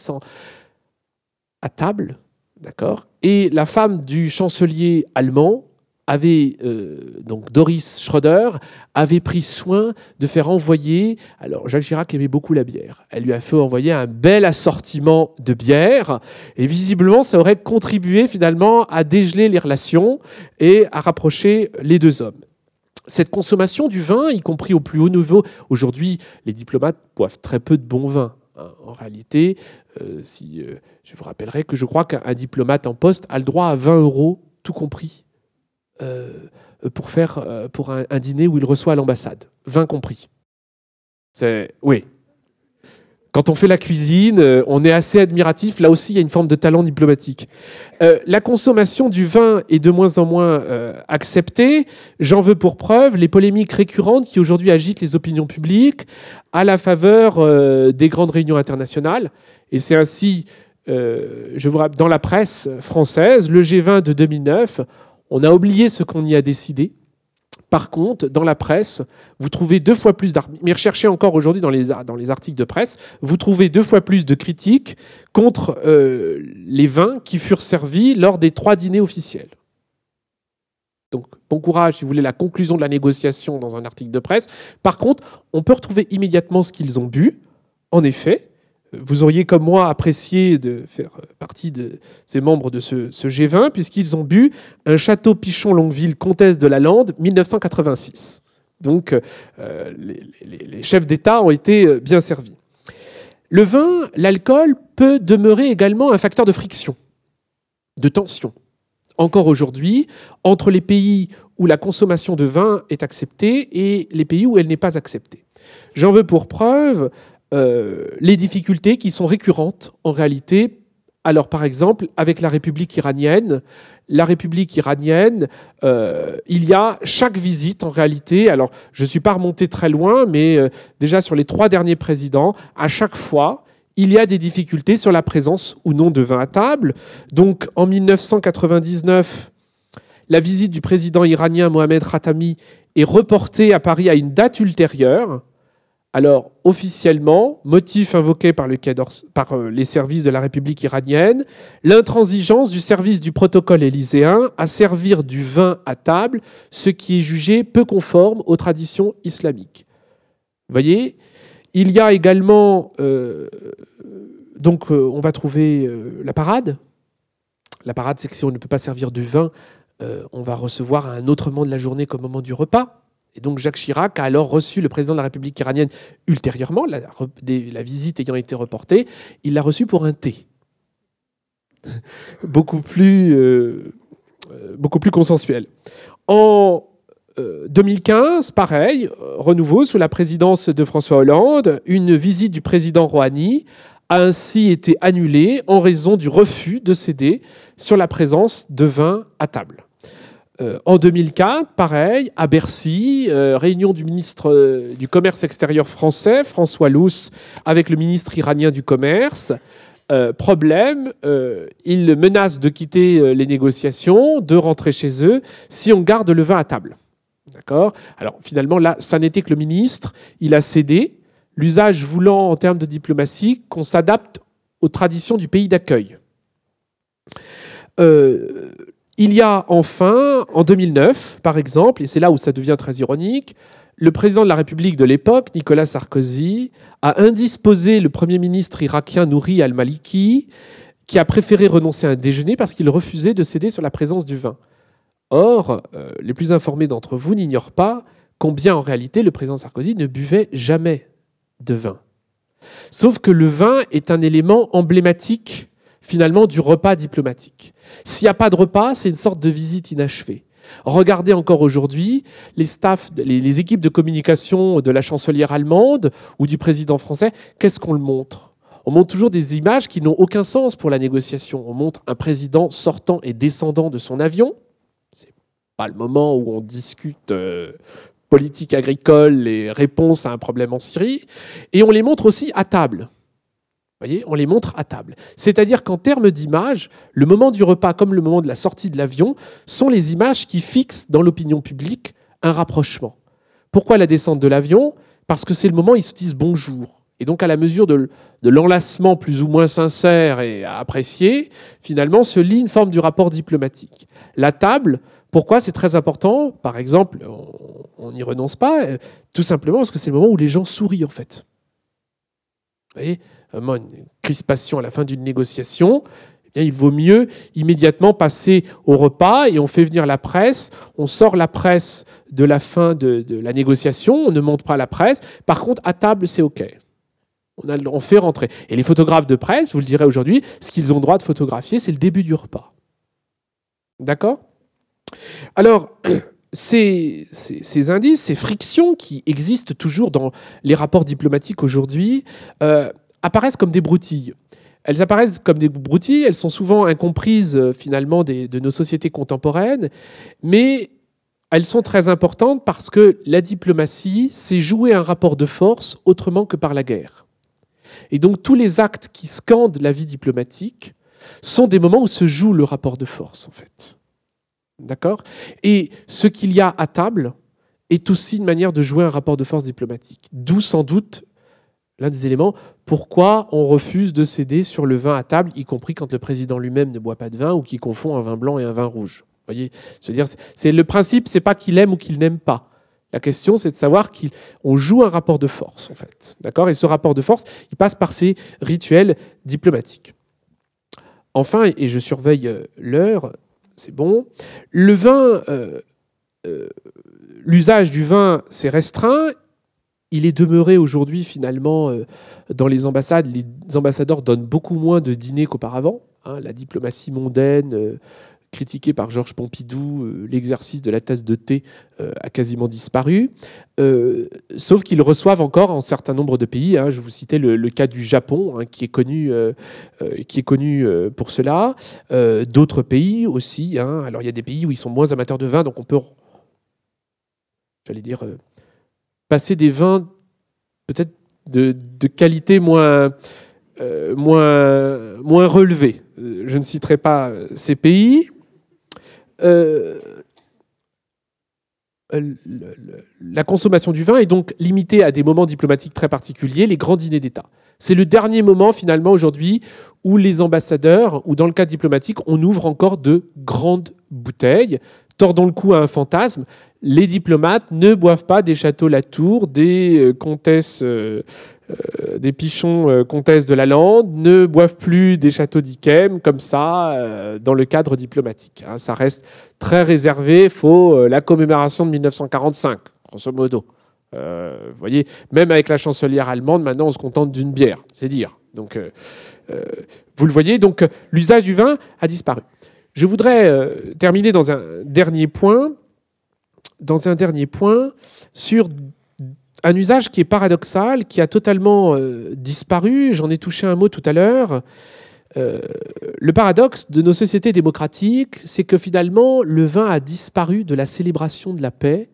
à table, d'accord? Et la femme du chancelier allemand avait euh, donc Doris Schroeder avait pris soin de faire envoyer. Alors Jacques Chirac aimait beaucoup la bière. Elle lui a fait envoyer un bel assortiment de bière et visiblement ça aurait contribué finalement à dégeler les relations et à rapprocher les deux hommes cette consommation du vin, y compris au plus haut niveau, aujourd'hui, les diplomates boivent très peu de bon vin. Hein. En réalité, euh, euh, je vous rappellerai que je crois qu'un diplomate en poste a le droit à 20 euros, tout compris, euh, pour faire un, dîner où il reçoit à l'ambassade. 20 compris. C'est oui, quand on fait la cuisine, euh, on est assez admiratif. Là aussi, il y a une forme de talent diplomatique. Euh, la consommation du vin est de moins en moins euh, acceptée. J'en veux pour preuve les polémiques récurrentes qui aujourd'hui agitent les opinions publiques à la faveur des grandes réunions internationales. Et c'est ainsi, je vous rappelle, dans la presse française, le G20 de 2009, on a oublié ce qu'on y a décidé. Par contre, dans la presse, vous trouvez deux fois plus d'articles, mais recherchez encore aujourd'hui dans les, articles de presse, vous trouvez deux fois plus de critiques contre euh, les vins qui furent servis lors des trois dîners officiels. Donc, bon courage si vous voulez la conclusion de la négociation dans un article de presse. Par contre, on peut retrouver immédiatement ce qu'ils ont bu. En effet, vous auriez comme moi apprécié de faire partie de ces membres de ce, G20, puisqu'ils ont bu un château Pichon-Longueville, comtesse de la Lande, 1986. Donc, euh, les, chefs d'État ont été euh, bien servis. Le vin, l'alcool peut demeurer également un facteur de friction, de tension. Encore aujourd'hui, entre les pays où la consommation de vin est acceptée et les pays où elle n'est pas acceptée. J'en veux pour preuve euh, les difficultés qui sont récurrentes en réalité. Alors par exemple, avec la République iranienne, la République iranienne, euh, il y a chaque visite en réalité, alors je ne suis pas remonté très loin, mais euh, déjà sur les trois derniers présidents, à chaque fois, il y a des difficultés sur la présence ou non de vin à table. Donc en 1999, la visite du président iranien Mohamed Khatami est reportée à Paris à une date ultérieure. Alors, officiellement, motif invoqué par, euh, les services de la République iranienne, l'intransigeance du service du protocole élyséen à servir du vin à table, ce qui est jugé peu conforme aux traditions islamiques. Vous voyez, il y a également, euh, donc euh, on va trouver la parade. La parade, c'est que si on ne peut pas servir du vin, on va recevoir à un autre moment de la journée qu'au moment du repas. Et donc Jacques Chirac a alors reçu le président de la République iranienne ultérieurement, la, visite ayant été reportée, il l'a reçu pour un thé. beaucoup, plus, euh, euh, beaucoup plus consensuel. En 2015, euh, pareil, renouveau sous la présidence de François Hollande, une visite du président Rouhani a ainsi été annulée en raison du refus de céder sur la présence de vin à table. Euh, en 2004, pareil, à Bercy, euh, réunion du ministre euh, du Commerce extérieur français, François Luce, avec le ministre iranien du Commerce. problème, ils menacent de quitter les négociations, de rentrer chez eux, si on garde le vin à table. D'accord? Alors finalement, là, ça n'était que le ministre, il a cédé, l'usage voulant, en termes de diplomatie, qu'on s'adapte aux traditions du pays d'accueil. Il y a enfin, en 2009, par exemple, et c'est là où ça devient très ironique, le président de la République de l'époque, Nicolas Sarkozy, a indisposé le Premier ministre irakien Nouri al-Maliki, qui a préféré renoncer à un déjeuner parce qu'il refusait de céder sur la présence du vin. Or, euh, les plus informés d'entre vous n'ignorent pas combien en réalité le président Sarkozy ne buvait jamais de vin. Sauf que le vin est un élément emblématique finalement du repas diplomatique. S'il n'y a pas de repas, c'est une sorte de visite inachevée. Regardez encore aujourd'hui les équipes de communication de la chancelière allemande ou du président français. Qu'est-ce qu'on le montre? On montre toujours des images qui n'ont aucun sens pour la négociation. On montre un président sortant et descendant de son avion. C'est pas le moment où on discute euh, politique agricole et réponse à un problème en Syrie. Et on les montre aussi à table on les montre à table. C'est-à-dire qu'en termes d'image, le moment du repas comme le moment de la sortie de l'avion sont les images qui fixent dans l'opinion publique un rapprochement. Pourquoi la descente de l'avion? Parce que c'est le moment où ils se disent bonjour. Et donc, à la mesure de, l'enlacement plus ou moins sincère et apprécié, finalement, se lie une forme du rapport diplomatique. La table, pourquoi? C'est très important Par exemple, on n'y renonce pas, euh, tout simplement parce que c'est le moment où les gens sourient, en fait. Voyez? Une crispation à la fin d'une négociation, eh bien, il vaut mieux immédiatement passer au repas et on fait venir la presse, on sort la presse de la fin de, la négociation, on ne monte pas la presse. Par contre, à table, c'est OK. On, fait rentrer. Et les photographes de presse, vous le direz aujourd'hui, ce qu'ils ont droit de photographier, c'est le début du repas. D'accord? Alors, ces, ces, indices, ces frictions qui existent toujours dans les rapports diplomatiques aujourd'hui, euh, apparaissent comme des broutilles. Elles apparaissent comme des broutilles, elles sont souvent incomprises euh, finalement de nos sociétés contemporaines, mais elles sont très importantes parce que la diplomatie, c'est jouer un rapport de force autrement que par la guerre. Et donc tous les actes qui scandent la vie diplomatique sont des moments où se joue le rapport de force, en fait. D'accord? Et ce qu'il y a à table est aussi une manière de jouer un rapport de force diplomatique. D'où sans doute l'un des éléments, pourquoi on refuse de céder sur le vin à table, y compris quand le président lui-même ne boit pas de vin ou qui confond un vin blanc et un vin rouge. voyez, dire, c'est le principe, c'est pas qu'il aime ou qu'il n'aime pas. La question, c'est de savoir qu'on joue un rapport de force, en fait. D'accord? Et ce rapport de force, il passe par ces rituels diplomatiques. Enfin, et je surveille euh, l'heure, c'est bon, le vin, euh, euh, l'usage du vin s'est restreint. Il est demeuré aujourd'hui, finalement, dans les ambassades. Les ambassadeurs donnent beaucoup moins de dîners qu'auparavant. Hein. la diplomatie mondaine critiqué par Georges Pompidou, euh, l'exercice de la tasse de thé euh, a quasiment disparu, euh, sauf qu'ils reçoivent encore en certain nombre de pays. Hein. je vous citais le, cas du Japon, hein, qui est connu, qui est connu pour cela. D'autres pays aussi. Alors il y a des pays où ils sont moins amateurs de vin, donc on peut, j'allais dire, passer des vins peut-être de, qualité moins, moins relevée. Je ne citerai pas ces pays, euh, la consommation du vin est donc limitée à des moments diplomatiques très particuliers, les grands dîners d'État. C'est le dernier moment finalement aujourd'hui où les ambassadeurs, ou dans le cas diplomatique, on ouvre encore de grandes bouteilles. Tordons le cou à un fantasme, les diplomates ne boivent pas des châteaux Latour, des euh, comtesses euh, euh, des pichons euh, comtesses de la Lande ne boivent plus des châteaux d'Yquem comme ça dans le cadre diplomatique. Hein. ça reste très réservé. Faut la commémoration de 1945, grosso modo. vous voyez, même avec la chancelière allemande, maintenant on se contente d'une bière, c'est dire. Donc, vous le voyez, donc l'usage du vin a disparu. Je voudrais terminer dans un dernier point, dans un dernier point sur un usage qui est paradoxal, qui a totalement euh, disparu. J'en ai touché un mot tout à l'heure. Euh, le paradoxe de nos sociétés démocratiques, c'est que finalement, le vin a disparu de la célébration de la paix,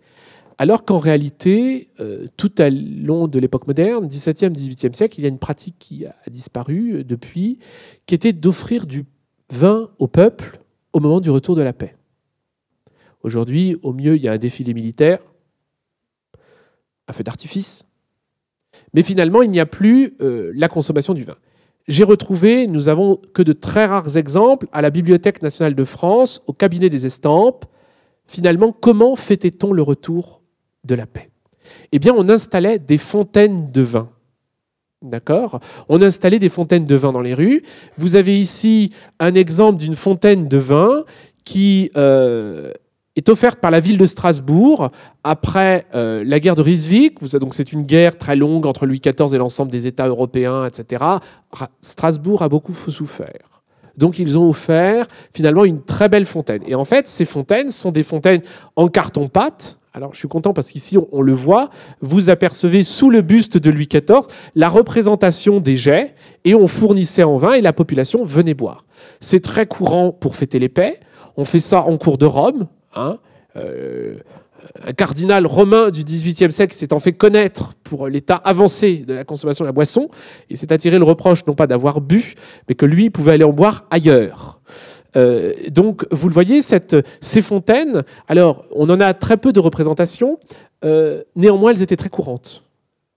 alors qu'en réalité, euh, tout au long de l'époque moderne, 17e, 18e siècle, il y a une pratique qui a disparu depuis, qui était d'offrir du vin au peuple au moment du retour de la paix. Aujourd'hui, au mieux, il y a un défilé militaire, un feu d'artifice. Mais finalement, il n'y a plus euh, la consommation du vin. J'ai retrouvé, nous avons que de très rares exemples, à la Bibliothèque nationale de France, au cabinet des estampes, finalement, comment fêtait-on le retour de la paix? Eh bien, on installait des fontaines de vin. D'accord On installait des fontaines de vin dans les rues. Vous avez ici un exemple d'une fontaine de vin qui euh, est offerte par la ville de Strasbourg après euh, la guerre de Ryswick. Donc c'est une guerre très longue entre Louis XIV et l'ensemble des États européens, etc. Strasbourg a beaucoup souffert. Donc ils ont offert finalement une très belle fontaine. Et en fait, ces fontaines sont des fontaines en carton-pâte. Alors je suis content parce qu'ici on, le voit, vous apercevez sous le buste de Louis XIV la représentation des jets et on fournissait en vin et la population venait boire. C'est très courant pour fêter les paix. On fait ça en cours de Rome, Hein, euh, un cardinal romain du XVIIIe siècle s'est en fait connaître pour l'état avancé de la consommation de la boisson. Il s'est attiré le reproche non pas d'avoir bu, mais que lui pouvait aller en boire ailleurs. Euh, donc, vous le voyez, ces fontaines, alors on en a très peu de représentations, euh, néanmoins elles étaient très courantes.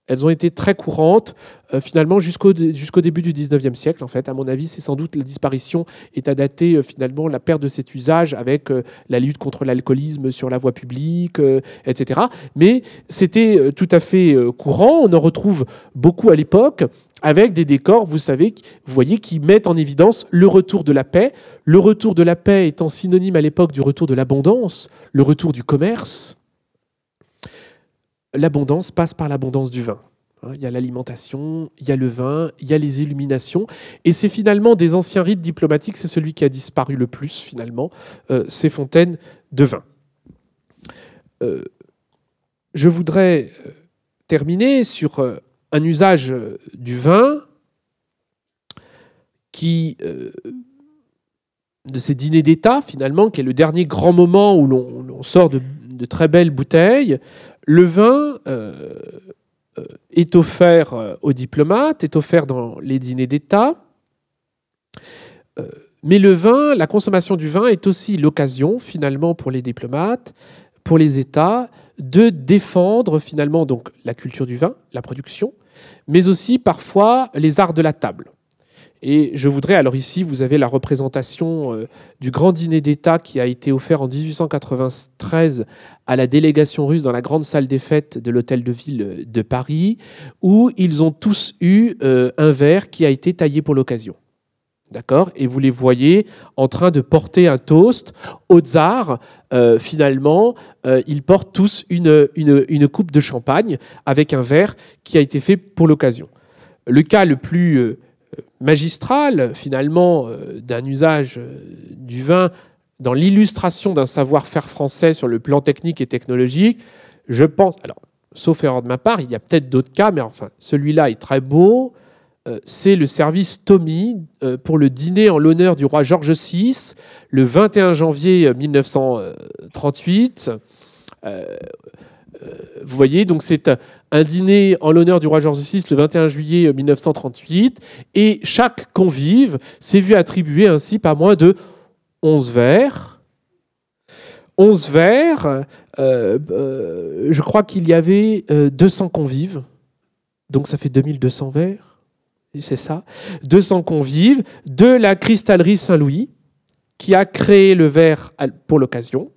Elles ont été très courantes euh, finalement jusqu'au début du 19e siècle. En fait, à mon avis, c'est sans doute la disparition est à dater finalement la perte de cet usage avec la lutte contre l'alcoolisme sur la voie publique, etc. Mais c'était tout à fait courant. On en retrouve beaucoup à l'époque avec des décors, vous savez, vous voyez, qui mettent en évidence le retour de la paix. Le retour de la paix étant synonyme à l'époque du retour de l'abondance, le retour du commerce l'abondance passe par l'abondance du vin. Hein, il y a l'alimentation, il y a le vin, il y a les illuminations. Et c'est finalement des anciens rites diplomatiques, c'est celui qui a disparu le plus finalement, euh, ces fontaines de vin. Euh, je voudrais euh, terminer sur un usage du vin qui, de ces dîners d'État finalement, qui est le dernier grand moment où l'on sort de, très belles bouteilles, le vin euh, euh, est offert euh, aux diplomates, est offert dans les dîners d'État. mais le vin, la consommation du vin est aussi l'occasion finalement pour les diplomates, pour les États, de défendre finalement donc la culture du vin, la production, mais aussi parfois les arts de la table. Et je voudrais, alors ici, vous avez la représentation euh, du grand dîner d'État qui a été offert en 1893 à la délégation russe dans la grande salle des fêtes de l'hôtel de ville de Paris, où ils ont tous eu euh, un verre qui a été taillé pour l'occasion. D'accord? Et vous les voyez en train de porter un toast au tsar. Euh, finalement, ils portent tous une, une, coupe de champagne avec un verre qui a été fait pour l'occasion. Le cas le plus magistral, finalement, euh, d'un usage euh, du vin dans l'illustration d'un savoir-faire français sur le plan technique et technologique, je pense, alors, sauf erreur de ma part, il y a peut-être d'autres cas, mais enfin, celui-là est très beau. Euh, c'est le service Tommy pour le dîner en l'honneur du roi George VI, le 21 janvier 1938. vous voyez, donc c'est un dîner en l'honneur du roi George VI le 21 juillet 1938, et chaque convive s'est vu attribuer ainsi pas moins de 11 verres. 11 verres, euh, euh, je crois qu'il y avait 200 euh, convives, donc ça fait 2200 verres, c'est ça, 200 convives de la cristallerie Saint-Louis, qui a créé le verre pour l'occasion.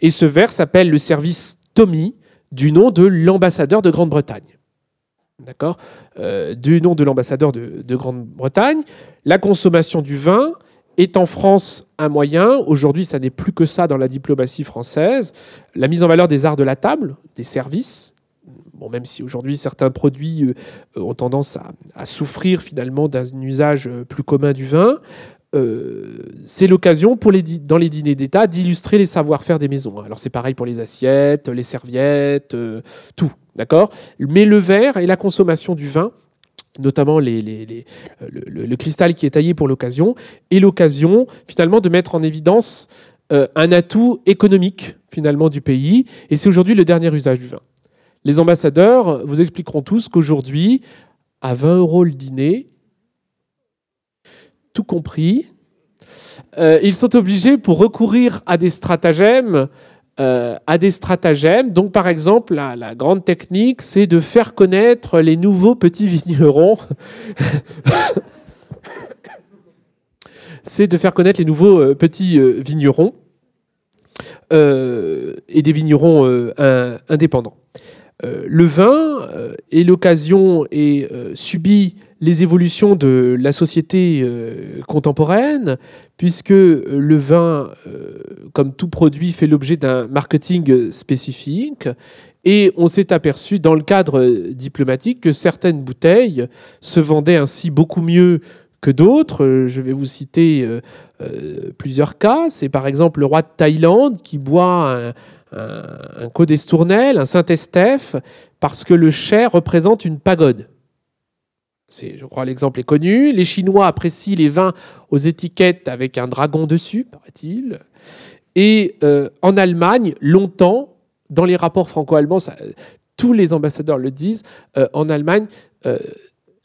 Et ce verre s'appelle le service Tommy, du nom de l'ambassadeur de Grande-Bretagne. D'accord? Euh, Du nom de l'ambassadeur de, Grande-Bretagne. La consommation du vin est en France un moyen. Aujourd'hui, ça n'est plus que ça dans la diplomatie française. La mise en valeur des arts de la table, des services. Bon, même si aujourd'hui certains produits euh, ont tendance à, souffrir finalement d'un usage euh, plus commun du vin, euh, c'est l'occasion les, dans les dîners d'État d'illustrer les savoir-faire des maisons. Alors c'est pareil pour les assiettes, les serviettes, euh, tout, d'accord? Mais le verre et la consommation du vin, notamment euh, le, cristal qui est taillé pour l'occasion, et l'occasion finalement de mettre en évidence un atout économique finalement du pays. Et c'est aujourd'hui le dernier usage du vin. Les ambassadeurs vous expliqueront tous qu'aujourd'hui, à 20 euros le dîner, tout compris. Euh, ils sont obligés pour recourir à des stratagèmes. Euh, à des stratagèmes. Donc, par exemple, la, grande technique, c'est de faire connaître les nouveaux petits vignerons. c'est de faire connaître les nouveaux euh, petits vignerons et des vignerons indépendants. Le vin est l'occasion et subit les évolutions de la société euh, contemporaine, puisque le vin, euh, comme tout produit, fait l'objet d'un marketing spécifique. Et on s'est aperçu dans le cadre diplomatique que certaines bouteilles se vendaient ainsi beaucoup mieux que d'autres. Je vais vous citer euh, plusieurs cas. C'est par exemple le roi de Thaïlande qui boit un, un, un un Saint-Estèphe, parce que le chai représente une pagode. C'est, je crois, l'exemple est connu. Les Chinois apprécient les vins aux étiquettes avec un dragon dessus, paraît-il. Et euh, en Allemagne, longtemps, dans les rapports franco-allemands, tous les ambassadeurs le disent, euh, en Allemagne, euh,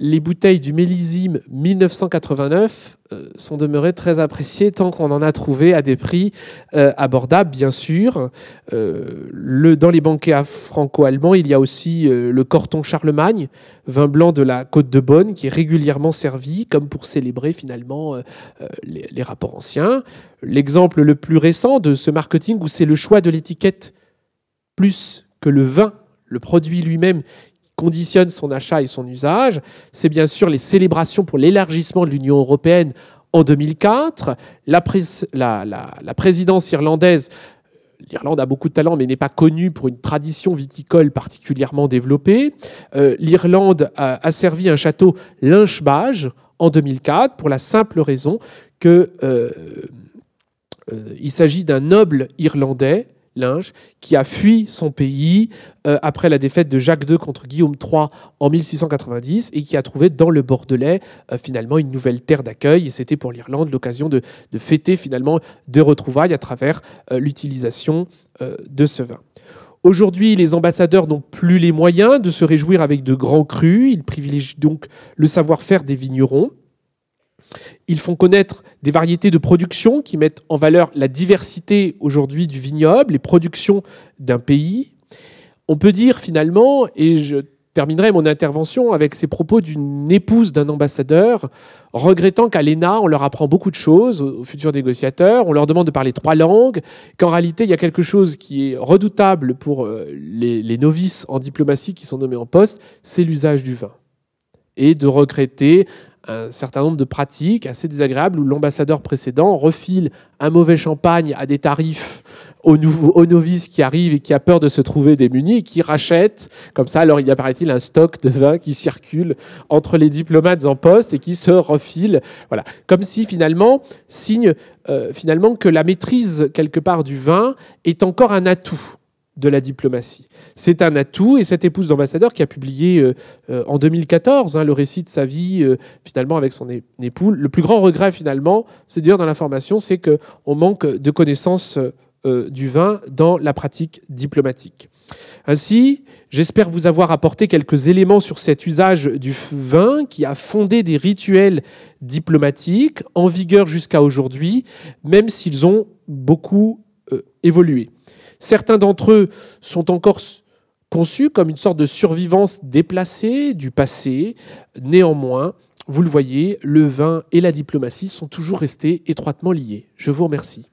les bouteilles du millésime 1989 euh, sont demeurées très appréciées tant qu'on en a trouvé à des prix euh, abordables, bien sûr. Euh, dans les banquets franco-allemands, il y a aussi le Corton Charlemagne, vin blanc de la Côte de Bonne, qui est régulièrement servi, comme pour célébrer finalement les, rapports anciens. L'exemple le plus récent de ce marketing, où c'est le choix de l'étiquette plus que le vin, le produit lui-même, conditionne son achat et son usage, c'est bien sûr les célébrations pour l'élargissement de l'Union européenne en 2004, la, présidence irlandaise L'Irlande a beaucoup de talent, mais n'est pas connue pour une tradition viticole particulièrement développée. Euh, L'Irlande a, servi un château Lynchbage en 2004 pour la simple raison qu'il euh, euh, s'agit d'un noble irlandais Qui a fui son pays euh, après la défaite de Jacques II contre Guillaume III en 1690 et qui a trouvé dans le Bordelais euh, finalement une nouvelle terre d'accueil. Et c'était pour l'Irlande l'occasion de, fêter finalement des retrouvailles à travers euh, l'utilisation de ce vin. Aujourd'hui, les ambassadeurs n'ont plus les moyens de se réjouir avec de grands crus. Ils privilégient donc le savoir-faire des vignerons. Ils font connaître des variétés de production qui mettent en valeur la diversité aujourd'hui du vignoble, les productions d'un pays. On peut dire finalement, et je terminerai mon intervention avec ces propos d'une épouse d'un ambassadeur, regrettant qu'à l'ENA, on leur apprend beaucoup de choses aux futurs négociateurs, on leur demande de parler trois langues, qu'en réalité, il y a quelque chose qui est redoutable pour euh, les, les novices en diplomatie qui sont nommés en poste, c'est l'usage du vin. Et de regretter un certain nombre de pratiques assez désagréables où l'ambassadeur précédent refile un mauvais champagne à des tarifs aux, novices qui arrivent et qui a peur de se trouver démunis et qui rachètent comme ça. Alors il apparaît-il un stock de vin qui circule entre les diplomates en poste et qui se refile. Voilà, comme si finalement signe euh, finalement que la maîtrise quelque part du vin est encore un atout de la diplomatie. C'est un atout et cette épouse d'ambassadeur qui a publié euh, euh, en 2014 hein, le récit de sa vie euh, finalement avec son époux. Le plus grand regret finalement, c'est dire dans l'information, c'est qu'on manque de connaissances du vin dans la pratique diplomatique. Ainsi, j'espère vous avoir apporté quelques éléments sur cet usage du vin qui a fondé des rituels diplomatiques en vigueur jusqu'à aujourd'hui, même s'ils ont beaucoup évolué. Certains d'entre eux sont encore conçus comme une sorte de survivance déplacée du passé. Néanmoins, vous le voyez, le vin et la diplomatie sont toujours restés étroitement liés. Je vous remercie.